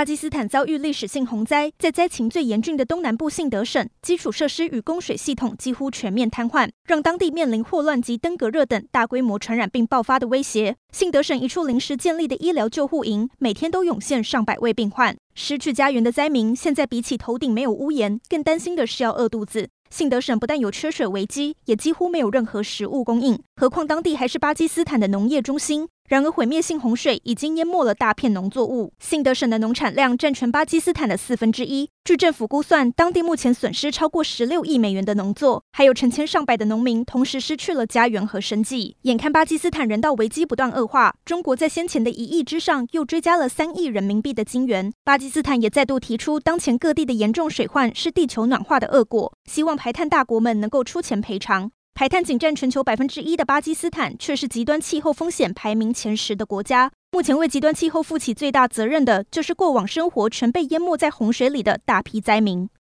巴基斯坦遭遇历史性洪灾，在灾情最严峻的东南部信德省，基础设施与供水系统几乎全面瘫痪，让当地面临霍乱及登革热等大规模传染病爆发的威胁。信德省一处临时建立的医疗救护营，每天都涌现上百位病患。失去家园的灾民，现在比起头顶没有屋檐，更担心的是要饿肚子。信德省不但有缺水危机，也几乎没有任何食物供应。何况当地还是巴基斯坦的农业中心。然而，毁灭性洪水已经淹没了大片农作物。信德省的农产量占全巴基斯坦的四分之一。据政府估算，当地目前损失超过十六亿美元的农作，还有成千上百的农民同时失去了家园和生计。眼看巴基斯坦人道危机不断恶化，中国在先前的一亿之上又追加了三亿人民币的金援。巴基斯坦也再度提出，当前各地的严重水患是地球暖化的恶果，希望排碳大国们能够出钱赔偿。海滩仅占全球百分之一的巴基斯坦，却是极端气候风险排名前十的国家。目前为极端气候负起最大责任的，就是过往生活全被淹没在洪水里的大批灾民。